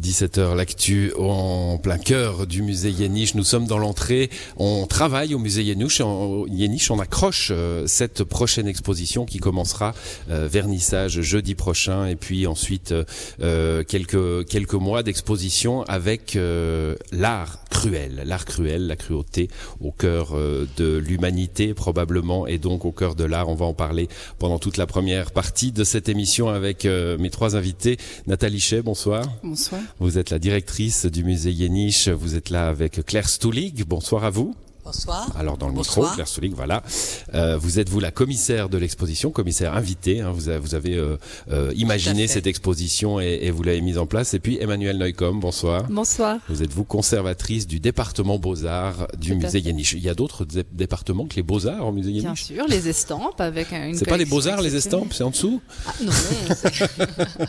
17h l'actu en plein cœur du musée Yéniche. Nous sommes dans l'entrée. On travaille au musée Yéniche. Yéniche, on accroche euh, cette prochaine exposition qui commencera euh, vernissage jeudi prochain et puis ensuite euh, quelques quelques mois d'exposition avec l'art cruel, l'art cruel, la cruauté au cœur de l'humanité probablement et donc au cœur de l'art. On va en parler pendant toute la première partie de cette émission avec mes trois invités. Nathalie Chet, bonsoir. Bonsoir. Vous êtes la directrice du musée Yéniche. Vous êtes là avec Claire Stoulig. Bonsoir à vous. Bonsoir. Alors dans le micro, Claire Stoulig, voilà. Euh, vous êtes vous la commissaire de l'exposition, commissaire invitée. Hein, vous, avez, vous avez euh, euh, imaginé cette exposition et, et vous l'avez mise en place. Et puis Emmanuel Neukom, bonsoir. Bonsoir. Vous êtes vous conservatrice du département Beaux-Arts du musée Yéniche. Il y a d'autres départements que les Beaux-Arts au musée Yéniche Bien sûr, les estampes avec une. C'est pas les Beaux-Arts les estampes, c'est en dessous ah, Non.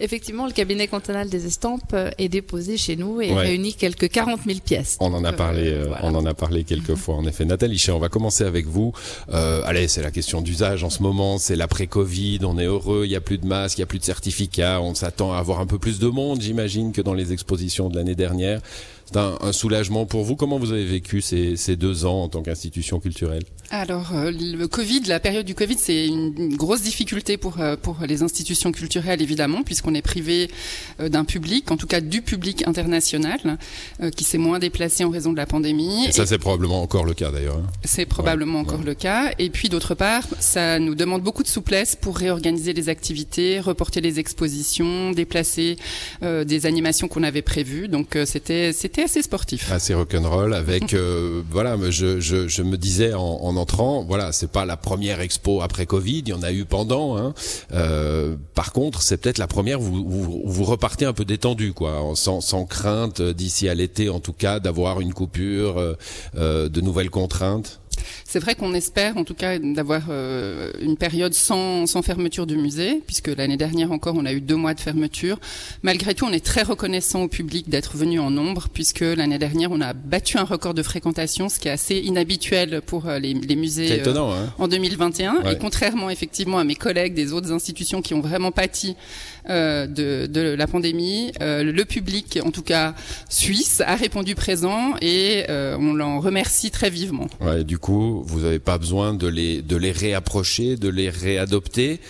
Effectivement, le cabinet cantonal des estampes euh, est déposé chez nous et réunit quelques 40 000 pièces. On en a parlé, euh, euh, on en a parlé quelques fois. En effet, Nathalie on va commencer avec vous. Euh, allez, c'est la question d'usage en ce moment. C'est l'après-Covid. On est heureux. Il y a plus de masques, il y a plus de certificats. On s'attend à avoir un peu plus de monde, j'imagine, que dans les expositions de l'année dernière. C'est un, soulagement pour vous. Comment vous avez vécu ces, ces deux ans en tant qu'institution culturelle? Alors, euh, le Covid, la période du Covid, c'est une grosse difficulté pour euh, pour les institutions culturelles, évidemment, puisqu'on est privé euh, d'un public, en tout cas du public international, qui s'est moins déplacé en raison de la pandémie. Et ça, c'est probablement encore le cas d'ailleurs. Hein. C'est probablement encore le cas. Et puis, d'autre part, ça nous demande beaucoup de souplesse pour réorganiser les activités, reporter les expositions, déplacer des animations qu'on avait prévues. Donc, c'était c'était assez sportif. Assez rock'n'roll avec euh, voilà, je, je, je, me disais en, en entrant, voilà, c'est pas la première expo après Covid, il y en a eu pendant. Hein. Euh, par contre, c'est peut-être la première où vous, repartez un peu détendu, quoi, sans, sans crainte d'ici à l'été en tout cas d'avoir une coupure, euh, euh de nouvelles contraintes. C'est vrai qu'on espère, en tout cas, d'avoir euh, une période sans, sans fermeture du musée, puisque l'année dernière encore, on a eu deux mois de fermeture. Malgré tout, on est très reconnaissant au public d'être venu en nombre, puisque l'année dernière, on a battu un record de fréquentation, ce qui est assez inhabituel pour euh, les, les, musées étonnant, hein. en 2021. Et contrairement, effectivement, à mes collègues des autres institutions qui ont vraiment pâti euh, de, de, la pandémie, le public, en tout cas suisse, a répondu présent et on l'en remercie très vivement. Ouais, du coup, vous n'avez pas besoin de les, de les réapprocher, de les réadopter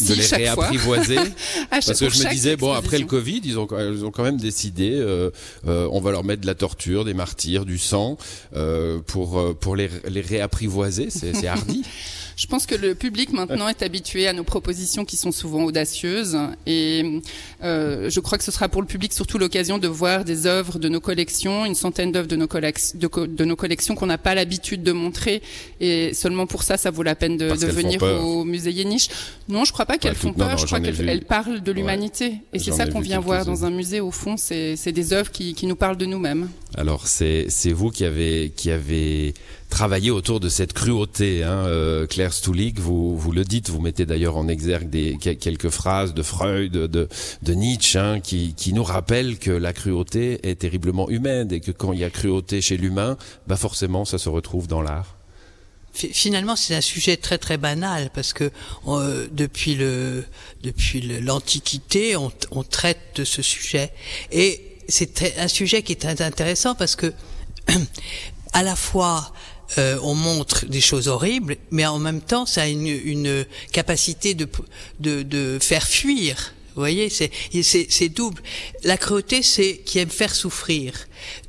de les réapprivoiser. Parce que je me disais bon après le Covid ils ont ils ont quand même décidé euh, euh, on va leur mettre de la torture des martyrs du sang euh, pour pour les, les réapprivoiser. C'est hardi. Je pense que le public maintenant est habitué à nos propositions qui sont souvent audacieuses. Et je crois que ce sera pour le public surtout l'occasion de voir des œuvres de nos collections, une centaine d'œuvres de nos, de, de nos collections qu'on n'a pas l'habitude de montrer. Et seulement pour ça, ça vaut la peine de, de venir au musée Yéniche. Non, je crois pas qu'elles font peur, je crois qu'elles parlent de l'humanité et c'est ça qu'on vient voir dans un musée au fond, c'est des œuvres qui, qui nous parlent de nous-mêmes. Alors c'est vous qui avez qui avez travailler autour de cette cruauté. Hein, euh, Claire Stoulig, vous, vous le dites, vous mettez d'ailleurs en exergue des, quelques phrases de Freud, de, de Nietzsche, hein, qui, qui nous rappellent que la cruauté est terriblement humaine et que quand il y a cruauté chez l'humain, bah forcément ça se retrouve dans l'art. Finalement, c'est un sujet très très banal parce que euh, depuis le depuis l'Antiquité, on, on traite de ce sujet. Et c'est un sujet qui est très intéressant parce que à la fois euh, on montre des choses horribles, mais en même temps, ça a une, une capacité de, de, de faire fuir vous voyez, c'est double. La cruauté, c'est qui aime faire souffrir.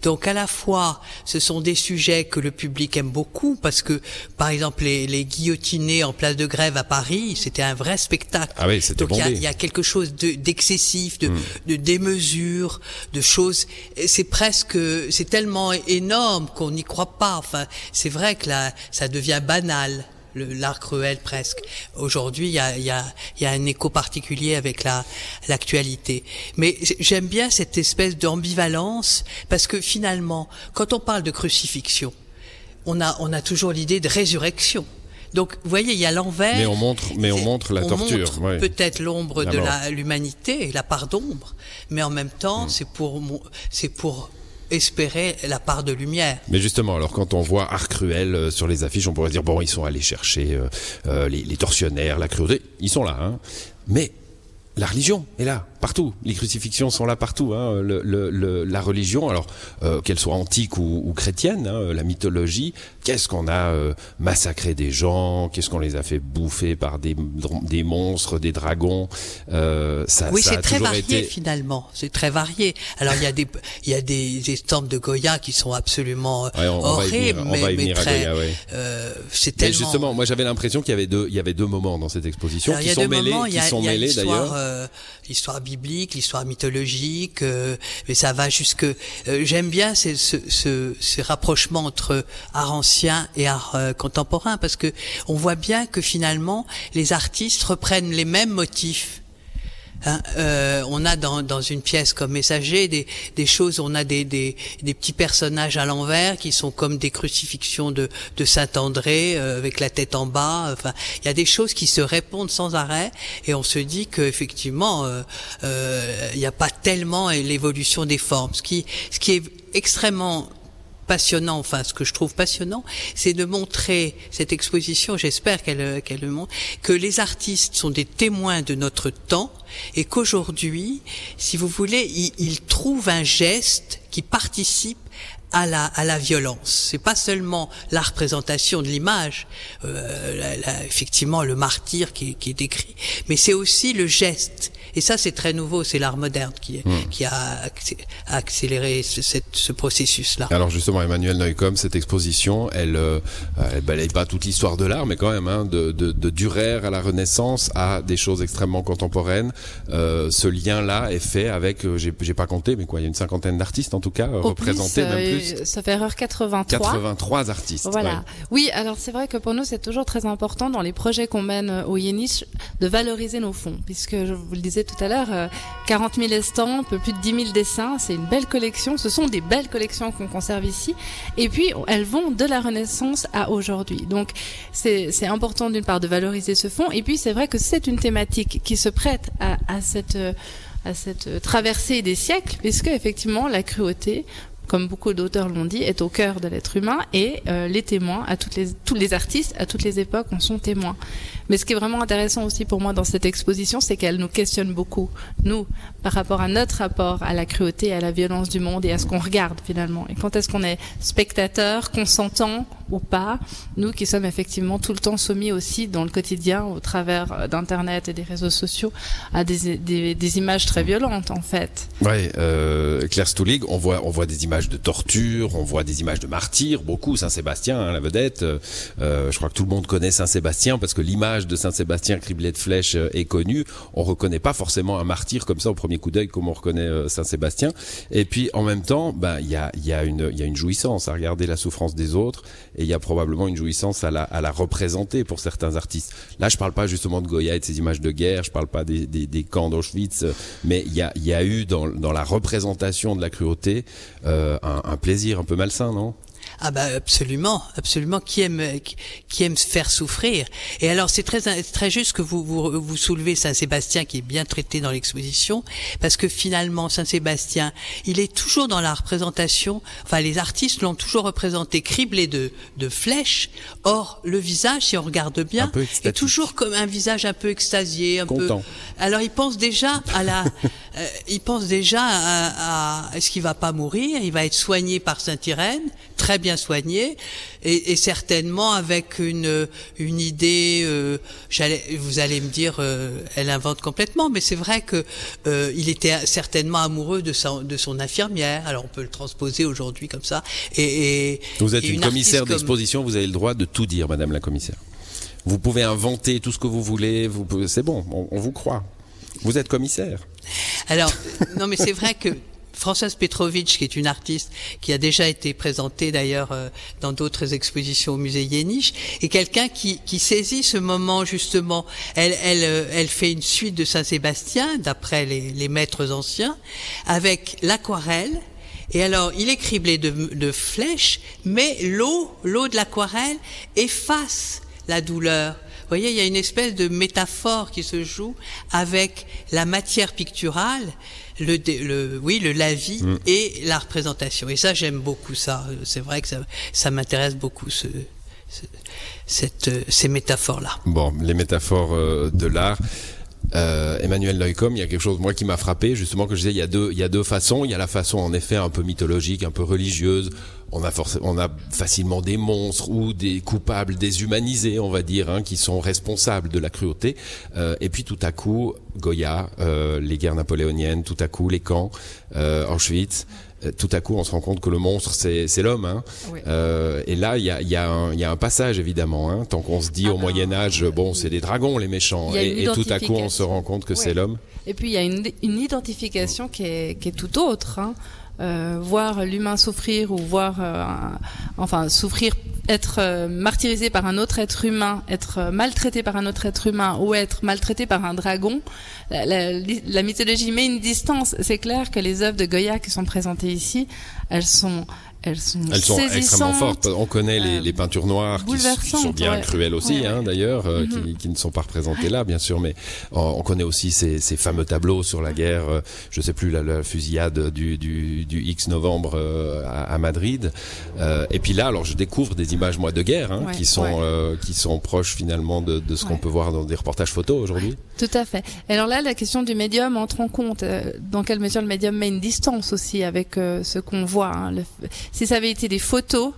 Donc à la fois, ce sont des sujets que le public aime beaucoup parce que, par exemple, les, les guillotinés en place de grève à Paris, c'était un vrai spectacle. Ah oui, c'était Donc il y, y, a quelque chose d'excessif, de, de, hmm. de, démesure, de choses. C'est presque, c'est tellement énorme qu'on n'y croit pas. Enfin, c'est vrai que là, ça devient banal l'art cruel presque. Aujourd'hui, il y a, y, a, y a, un écho particulier avec la l'actualité. Mais j'aime bien cette espèce d'ambivalence parce que finalement, quand on parle de crucifixion, on a on a toujours l'idée de résurrection. Donc, vous voyez, il y a l'envers. Mais on montre, mais on montre la torture. Peut-être l'ombre de l'humanité, la part d'ombre, mais en même temps, c'est pour c'est pour espérer la part de lumière. Mais justement, alors quand on voit Art Cruel euh, sur les affiches, on pourrait dire bon, ils sont allés chercher euh, euh, les, les tortionnaires, la cruauté, ils sont là, hein. Mais la religion est là, partout. Les crucifixions sont là partout. Hein. Le, le, le, la religion, alors euh, qu'elle soit antique ou, ou chrétienne, hein, la mythologie, qu'est-ce qu'on a euh, massacré des gens, qu'est-ce qu'on les a fait bouffer par des, des monstres, des dragons. Euh, ça, oui, ça c'est très varié été... finalement. C'est très varié. Alors il y a des il y a des estampes de Goya qui sont absolument Ouais, on, on va y horribles, venir, on mais, mais venir à très. Goya, ouais. euh, c'est Mais tellement. justement, moi j'avais l'impression qu'il y avait deux, il y avait deux moments dans cette exposition Alors, qui sont mêlés, moments, a, qui sont mêlés l'histoire, d'ailleurs. euh, biblique, l'histoire mythologique, euh, mais ça va jusque. euh, J'aime bien ce, ce, ces rapprochements entre art ancien et art euh, contemporain parce que on voit bien que finalement les artistes reprennent les mêmes motifs. Hein, euh, on a dans, dans une pièce comme Messager des, des choses, on a des, des, des petits personnages à l'envers qui sont comme des crucifixions de, de Saint André euh, avec la tête en bas. Enfin, il y a des choses qui se répondent sans arrêt et on se dit qu'effectivement, euh, euh, il n'y a pas tellement l'évolution des formes. Ce qui, ce qui est extrêmement passionnant, enfin ce que je trouve passionnant, c'est de montrer cette exposition, j'espère qu'elle qu'elle le montre, que les artistes sont des témoins de notre temps et qu'aujourd'hui, si vous voulez, ils, ils trouvent un geste qui participe à la, à la violence. C'est pas seulement la représentation de l'image, euh, la- la- effectivement le martyr qui, est- qui est décrit, mais c'est aussi le geste. Et ça, c'est très nouveau. C'est l'art moderne qui, qui a accé- a accéléré ce, cette- ce processus-là. Alors justement, Emmanuel Neukomm, cette exposition, elle, euh, elle balaye pas toute l'histoire de l'art, mais quand même, hein, de, de, de Durer à la Renaissance à des choses extrêmement contemporaines. Euh, ce lien-là est fait avec, euh, j'ai j'ai pas compté, mais quoi, il y a une cinquantaine d'artistes en tout cas euh, Au représentés, plus, même euh, plus. Ça fait erreur 83. 83 artistes. Voilà. ouais. Oui, alors c'est vrai que pour nous, c'est toujours très important dans les projets qu'on mène euh, au Yéniche de valoriser nos fonds, puisque je vous le disais tout à l'heure, euh, 40 000 estampes, plus de 10 000 dessins, c'est une belle collection. Ce sont des belles collections qu'on conserve ici. Et puis, elles vont de la Renaissance à aujourd'hui. Donc, c'est important d'une part de valoriser ce fonds. Et puis, c'est vrai que c'est une thématique qui se prête à, à cette... euh, à cette euh, traversée des siècles, puisque effectivement la cruauté, comme beaucoup d'auteurs l'ont dit, est au cœur de l'être humain et euh, les témoins, à toutes les, tous les artistes, à toutes les époques, en sont témoins. Mais ce qui est vraiment intéressant aussi pour moi dans cette exposition, c'est qu'elle nous questionne beaucoup, nous, par rapport à notre rapport à la cruauté, à la violence du monde et à ce qu'on regarde finalement. Et quand est-ce qu'on est spectateur, consentant ou pas, nous qui sommes effectivement tout le temps soumis aussi dans le quotidien, au travers euh, d'Internet et des réseaux sociaux, à des, des, des images très violentes en fait. Ouais, euh, Claire Stoulig, on voit, on voit des images de torture, on voit des images de martyrs, beaucoup. Saint-Sébastien, hein, la vedette. euh, euh, je crois que tout le monde connaît Saint-Sébastien parce que l'image de Saint-Sébastien criblé de flèches euh, est connue. On reconnaît pas forcément un martyr comme ça au premier coup d'œil comme on reconnaît euh, Saint-Sébastien. Et puis en même temps, ben il y a, y a une, y a une jouissance à regarder la souffrance des autres et il y a probablement une jouissance à la, à la représenter pour certains artistes. Là, je parle pas justement de Goya et de ses images de guerre, je parle pas des, des, des camps d'Auschwitz, mais il y a, y a eu dans, dans la représentation de la cruauté un, un plaisir un peu malsain, non? Ah bah absolument, absolument. Qui aime qui, aime se faire souffrir? Et alors c'est très très juste que vous vous, vous soulevez Saint-Sébastien qui est bien traité dans l'exposition parce que finalement Saint-Sébastien, il est toujours dans la représentation. Enfin les artistes l'ont toujours représenté criblé de de flèches. Or le visage, si on regarde bien, est toujours comme un visage un peu extasié, un Content. peu. Alors il pense déjà à la, euh, il pense déjà à, à est-ce qu'il va pas mourir? Il va être soigné par Saint Irène, très bien soigné, et, et certainement avec une une idée. euh, vous allez me dire, euh, elle invente complètement, mais c'est vrai que il était certainement amoureux de son de son infirmière. Alors on peut le transposer aujourd'hui comme ça. Et, et Vous êtes et une, commissaire comme- d'exposition, vous avez le droit de tout dire, Madame la commissaire. Vous pouvez inventer tout ce que vous voulez, vous pouvez- c'est bon, on, on vous croit. Vous êtes commissaire. Alors, non, mais c'est vrai que Françoise Petrovic, qui est une artiste qui a déjà été présentée d'ailleurs euh, dans d'autres expositions au musée Yéniche, est quelqu'un qui, qui saisit ce moment justement. Elle, elle, euh, elle fait une suite de Saint-Sébastien, d'après les, les maîtres anciens, avec l'aquarelle. Et alors, il est criblé de, de flèches, mais l'eau, l'eau de l'aquarelle efface la douleur. Voyez, il y a une espèce de métaphore qui se joue avec la matière picturale, le, le oui, le lavis mm. et la représentation. Et ça, j'aime beaucoup ça. C'est vrai que ça, ça m'intéresse beaucoup ce, cette, ces métaphores-là. Bon, les métaphores euh, de l'art. Euh, Emmanuel Neukomm, il y a quelque chose moi qui m'a frappé justement que je disais il y a deux il y a deux façons, il y a la façon en effet un peu mythologique, un peu religieuse. On a on a facilement des monstres ou des coupables déshumanisés, on va dire, hein, qui sont responsables de la cruauté. Euh, et puis tout à coup Goya, euh, les guerres napoléoniennes, tout à coup les camps, euh, Auschwitz. Euh, tout à coup, on se rend compte que le monstre, c'est l'homme. Hein. Euh, et là, il y a, y, a un, y a un passage, évidemment. Hein, tant qu'on se dit ah au ben, Moyen Âge, bon, c'est des dragons, les méchants. Et, tout à coup, on se rend compte que c'est l'homme. Et puis, il y a une, une identification qui est, qui est tout autre. Hein. Euh, voir l'humain souffrir ou voir, euh, enfin, souffrir, être euh, martyrisé par un autre être humain, être maltraité par un autre être humain ou être maltraité par un dragon, la, la mythologie met une distance. C'est clair que les œuvres de Goya qui sont présentées ici, elles sont elles sont, elles sont extrêmement fortes. On connaît les, les peintures noires qui, sont bien cruelles aussi, hein, d'ailleurs, euh, qui, mhm. qui, ne sont pas représentées là, bien sûr, mais on, connaît aussi ces, ces, fameux tableaux sur la guerre. Euh, je sais plus la, la fusillade du, du, du, X novembre euh, à, à, Madrid. et puis là, alors je découvre des images moi de guerre hein, qui sont qui sont proches finalement de, de ce qu'on peut voir dans des reportages photos aujourd'hui. Tout à fait. Alors là, la question du médium entre en compte. Dans quelle mesure le médium met une distance aussi avec ce qu'on voit. Hein, le, si ça avait été des photos,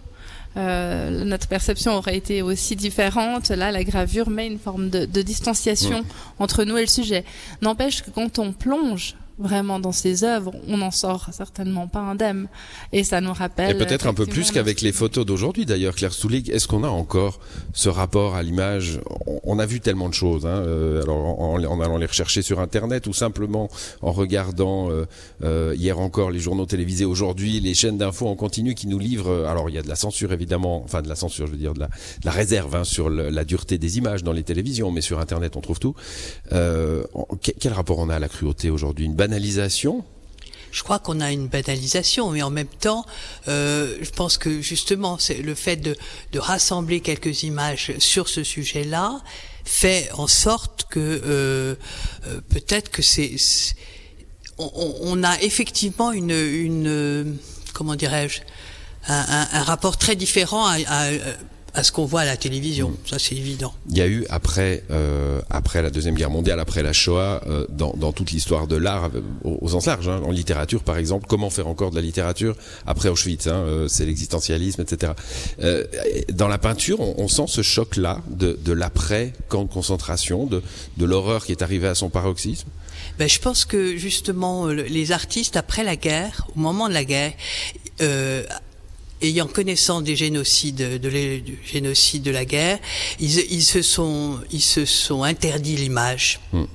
euh, notre perception aurait été aussi différente. Là, la gravure met une forme de, de distanciation entre nous et le sujet. N'empêche que quand on plonge vraiment dans ses œuvres, on n'en sort certainement pas indemne. Et ça nous rappelle. Et peut-être un peu plus qu'avec les photos d'aujourd'hui d'ailleurs, Claire Soulig. Est-ce qu'on a encore ce rapport à l'image? On, a vu tellement de choses. Hein, euh, alors en, en, allant les rechercher sur Internet ou simplement en regardant euh, euh, hier encore les journaux télévisés, aujourd'hui les chaînes d'infos en continu qui nous livrent. Alors il y a de la censure évidemment, enfin de la censure, je veux dire de la, de la réserve hein, sur le, la dureté des images dans les télévisions, mais sur Internet on trouve tout. quel rapport on a à la cruauté aujourd'hui? Une banalisation je crois qu'on a une banalisation, mais en même temps, euh, je pense que justement, c'est le fait de, rassembler quelques images sur ce sujet-là fait en sorte que euh, euh peut-être que c'est on, a effectivement une, comment dirais-je un, rapport très différent à ce qu'on voit à la télévision. Ça, c'est évident. Il y a eu après euh, après la deuxième guerre mondiale, après la Shoah, euh, dans, dans toute l'histoire de l'art euh, au, sens large, hein, en littérature par exemple, comment faire encore de la littérature après Auschwitz hein, euh, C'est l'existentialisme, etc. Dans la peinture, on, on sent ce choc-là de, de l'après camp de concentration, de, de l'horreur qui est arrivée à son paroxysme. Ben, je pense que justement les artistes après la guerre, au moment de la guerre, ayant connaissance des génocides, de génocide de la guerre, ils, ils, se sont, ils se sont interdits l'image. Hmm.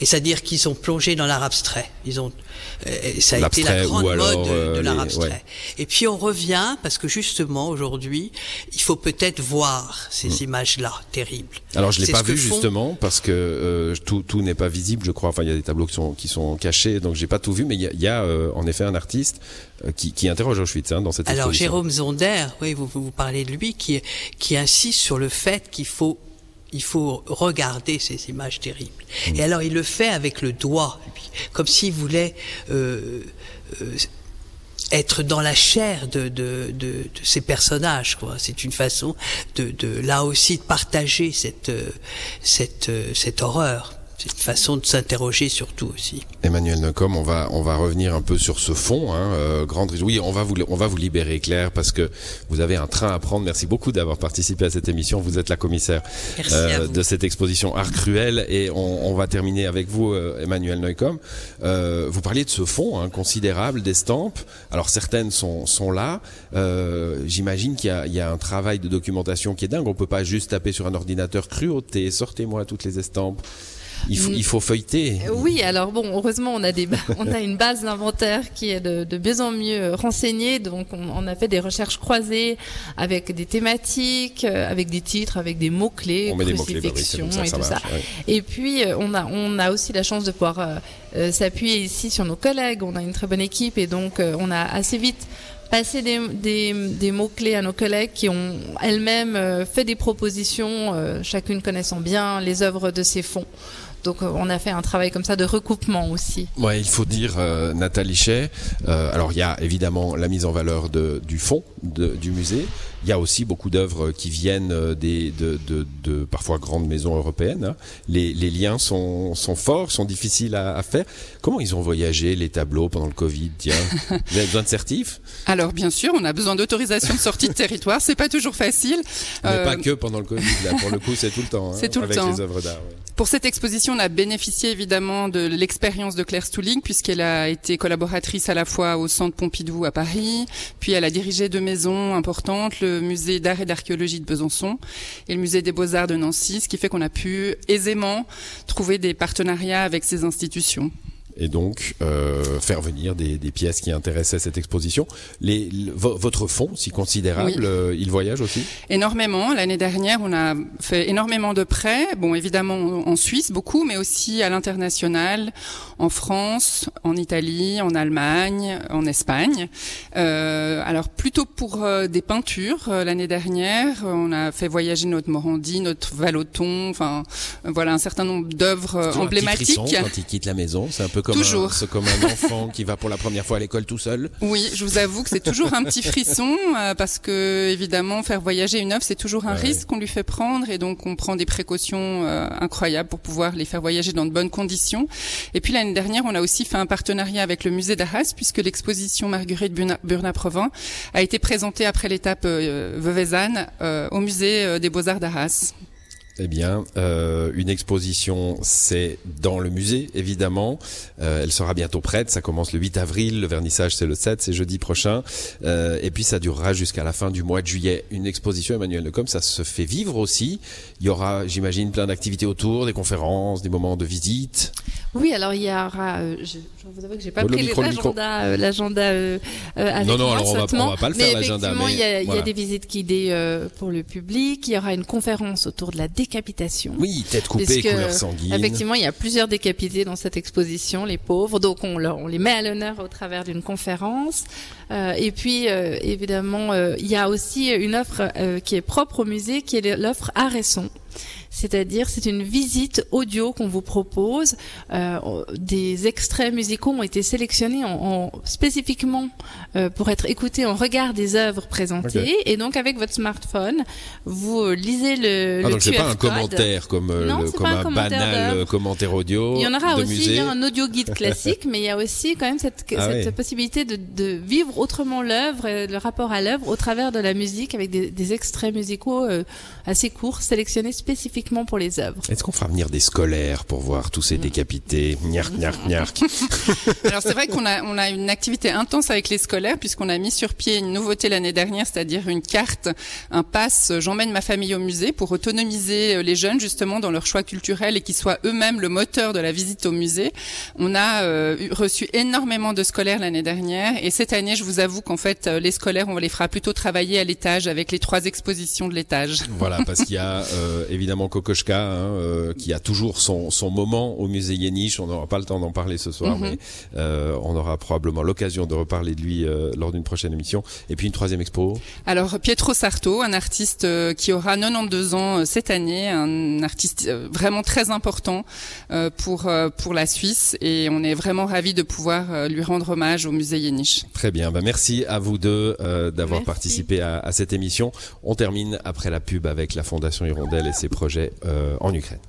Et c'est-à-dire qu'ils sont plongés dans l'art abstrait. Ils ont, euh, ça a été la grande mode de euh, l'art abstrait. Et puis on revient parce que justement aujourd'hui, il faut peut-être voir ces hmm. images-là terribles. Alors je l'ai pas vu justement parce que euh, tout, tout n'est pas visible, je crois. Enfin, il y a des tableaux qui sont qui sont cachés, donc j'ai pas tout vu. Mais il y a, y a en effet un artiste qui, qui interroge Auschwitz hein, dans cette Alors Jérôme Zonder, oui, vous, vous parlez de lui, qui qui insiste sur le fait qu'il faut il faut regarder ces images terribles. Et alors il le fait avec le doigt, comme s'il voulait euh, euh, être dans la chair de, de, de, de ces personnages. C'est une façon de, de, là aussi de partager cette, cette, cette horreur. C'est une façon de s'interroger surtout aussi. Emmanuel Necom, on va on va revenir un peu sur ce fond. Hein, euh, grande oui, on va vous on va vous libérer Claire parce que vous avez un train à prendre. Merci beaucoup d'avoir participé à cette émission. Vous êtes la commissaire euh, de cette exposition Art Cruel et on, on va terminer avec vous euh, Emmanuel Neucom. Euh, vous parliez de ce fond hein, considérable d'estampes. Alors certaines sont sont là. J'imagine qu'il y, y a, un travail de documentation qui est dingue. On peut pas juste taper sur un ordinateur cruauté. Sortez-moi toutes les estampes. Il faut, il faut feuilleter. Oui, alors bon, heureusement, on a des, on a une base d'inventaire qui est de, de mieux en mieux renseignée. Donc, on, on, a fait des recherches croisées avec des thématiques, euh, avec des titres, avec des mots clés, crucifixion bah et tout ça. Et puis, euh, on a, on a aussi la chance de pouvoir euh, s'appuyer ici sur nos collègues. On a une très bonne équipe et donc, on a assez vite passer des, des, des mots-clés à nos collègues qui ont elles-mêmes euh, fait des propositions, euh, chacune connaissant bien les œuvres de ces fonds. Donc euh, on a fait un travail comme ça de recoupement aussi. Ouais, il faut dire euh, Nathalie Chet. euh, alors il y a évidemment la mise en valeur du fond du musée. Il y a aussi beaucoup d'œuvres qui viennent euh, des de, de, de parfois grandes maisons européennes. hein. Les, les liens sont, sont forts, sont difficiles à, à faire. Comment ils ont voyagé les tableaux pendant le Covid? Tiens, vous avez besoin de certifs, Alors bien sûr, on a besoin d'autorisation de sortie de territoire. C'est pas toujours facile. mais Euh, pas que pendant le Covid. Là, pour le coup, c'est tout le temps. hein, C'est tout le avec temps. les œuvres d'art. ouais. Pour cette exposition, on a bénéficié évidemment de l'expérience de Claire Stouling, puisqu'elle a été collaboratrice à la fois au Centre Pompidou à Paris, puis elle a dirigé deux maisons importantes, le musée d'art et d'archéologie de Besançon et le musée des beaux-arts de Nancy, ce qui fait qu'on a pu aisément trouver des partenariats avec ces institutions. Et donc euh, faire venir des, des pièces qui intéressaient cette exposition. Les, le- vo- votre fonds, si considérable, Oui. euh, il voyage aussi? Énormément. L'année dernière, on a fait énormément de prêts. Bon, évidemment en Suisse, beaucoup, mais aussi à l'international, en France, en Italie, en Allemagne, en Espagne. Euh, alors plutôt pour des peintures. L'année dernière, on a fait voyager notre Morandi, notre Valoton, enfin voilà un certain nombre d'œuvres Toujours un petit emblématiques. quand il quitte la maison, c'est un peu comme Toujours. c'est comme un enfant qui va pour la première fois à l'école tout seul. Oui, je vous avoue que c'est toujours un petit frisson euh, parce que évidemment faire voyager une œuvre c'est toujours un Ouais. risque qu'on lui fait prendre et donc on prend des précautions euh, incroyables pour pouvoir les faire voyager dans de bonnes conditions. Et puis l'année dernière, on a aussi fait un partenariat avec le musée d'Arras puisque l'exposition Marguerite Burna- Burnat-Provin a été présentée après l'étape euh, Veuvezanne euh, au musée euh, des Beaux-Arts d'Arras. Eh bien, euh, une exposition, c'est dans le musée, évidemment. Euh, elle sera bientôt prête. Ça commence le 8 avril. Le vernissage, c'est le 7, c'est jeudi prochain. Euh, et puis, ça durera jusqu'à la fin du mois de juillet. Une exposition Emmanuel Lecom, ça se fait vivre aussi. Il y aura, j'imagine, plein d'activités autour, des conférences, des moments de visite. Oui, alors il y aura. euh, je, je vous avoue que j'ai pas Oh, pris l'agenda, euh, l'agenda euh, avec Non, non, moi, alors on va- on va pas le faire, l'agenda, effectivement, mais il y a, il y a voilà. des visites guidées euh, pour le public. Il y aura une conférence autour de la décapitation. Oui, tête coupée, couleur sanguine. Effectivement, il y a plusieurs décapités dans cette exposition, les pauvres. Donc, on, leur- on les met à l'honneur au travers d'une conférence. Euh, et puis, euh, évidemment, euh, il y a aussi une offre euh, qui est propre au musée, qui est l'offre Art et Son. C'est-à-dire, c'est une visite audio qu'on vous propose. Euh, des extraits musicaux ont été sélectionnés en, en- spécifiquement euh, pour être écoutés en regard des œuvres présentées. Et donc, avec votre smartphone, vous euh, lisez le, Ah, le donc c'est pas un code. commentaire comme, euh, Non, le- comme un banal euh, commentaire audio Il y en aura de aussi musée. il y a un audio guide classique, mais il y a aussi quand même cette, Ah cette possibilité de, de vivre autrement l'œuvre, le rapport à l'œuvre au travers de la musique avec des, des extraits musicaux euh, assez courts, sélectionnés spécifiquement pour les œuvres. Est-ce qu'on fera venir des scolaires pour voir tous ces Mm. décapités Gnark, gnark, gnark. Alors c'est vrai qu'on a on a une activité intense avec les scolaires puisqu'on a mis sur pied une nouveauté l'année dernière, c'est-à-dire une carte, un pass. euh, J'emmène ma famille au musée pour autonomiser euh, les jeunes justement dans leur choix culturel et qu'ils soient eux-mêmes le moteur de la visite au musée. On a euh, eu- reçu énormément de scolaires l'année dernière et cette année, je vous avoue qu'en fait euh, les scolaires, on les fera plutôt travailler à l'étage avec les trois expositions de l'étage. Voilà, parce qu'il y a euh, évidemment Kokoschka hein, euh, qui a toujours son, son moment au musée Yéniche. On n'aura pas le temps d'en parler ce soir, Mhm. mais euh, on aura probablement l'occasion de reparler de lui euh, lors d'une prochaine émission. Et puis une troisième expo. Alors Pietro Sarto, un artiste qui aura 92 ans cette année, un artiste vraiment très important pour pour la Suisse et on est vraiment ravis de pouvoir lui rendre hommage au musée Yéniche. Très bien, ben merci à vous deux d'avoir participé à, à cette émission. On termine après la pub avec la Fondation Hirondelle et ses projets euh, en Ukraine.